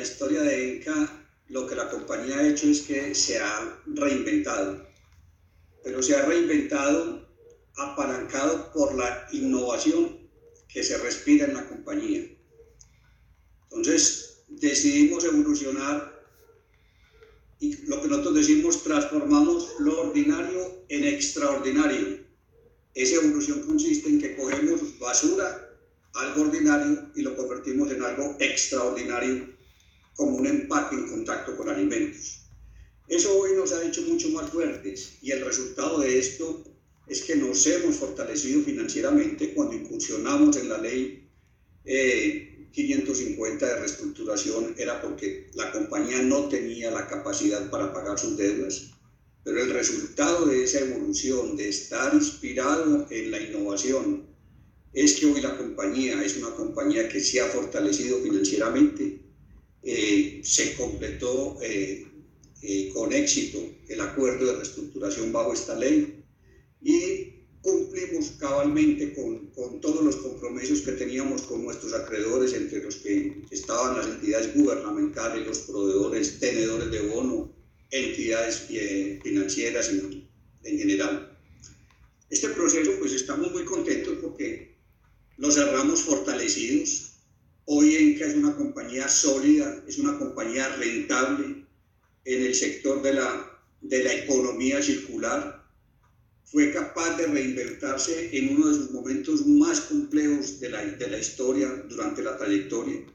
historia de ENCA, lo que la compañía ha hecho es que se ha reinventado, pero se ha reinventado apalancado por la innovación que se respira en la compañía. Entonces, decidimos evolucionar y lo que nosotros decimos, transformamos lo ordinario en extraordinario. Esa evolución consiste en que cogemos basura, algo ordinario, y lo convertimos en algo extraordinario, como un empaque en contacto con alimentos. Eso hoy nos ha hecho mucho más fuertes y el resultado de esto es que nos hemos fortalecido financieramente cuando incursionamos en la ley eh, 550 de reestructuración era porque la compañía no tenía la capacidad para pagar sus deudas, pero el resultado de esa evolución, de estar inspirado en la innovación, es que hoy la compañía es una compañía que se ha fortalecido financieramente, eh, se completó eh, eh, con éxito el acuerdo de reestructuración bajo esta ley y cumplimos cabalmente con, con, todos los compromisos que teníamos con nuestros acreedores, entre los que estaban las entidades gubernamentales, los proveedores, tenedores de bono, entidades eh, financieras en, en general. Este proceso, pues estamos muy contentos porque lo cerramos fortalecidos. Hoy ENCA es una compañía sólida, es una compañía rentable en el sector de la, de la economía circular fue capaz de reinventarse en uno de sus momentos más complejos de la, de la historia durante la trayectoria.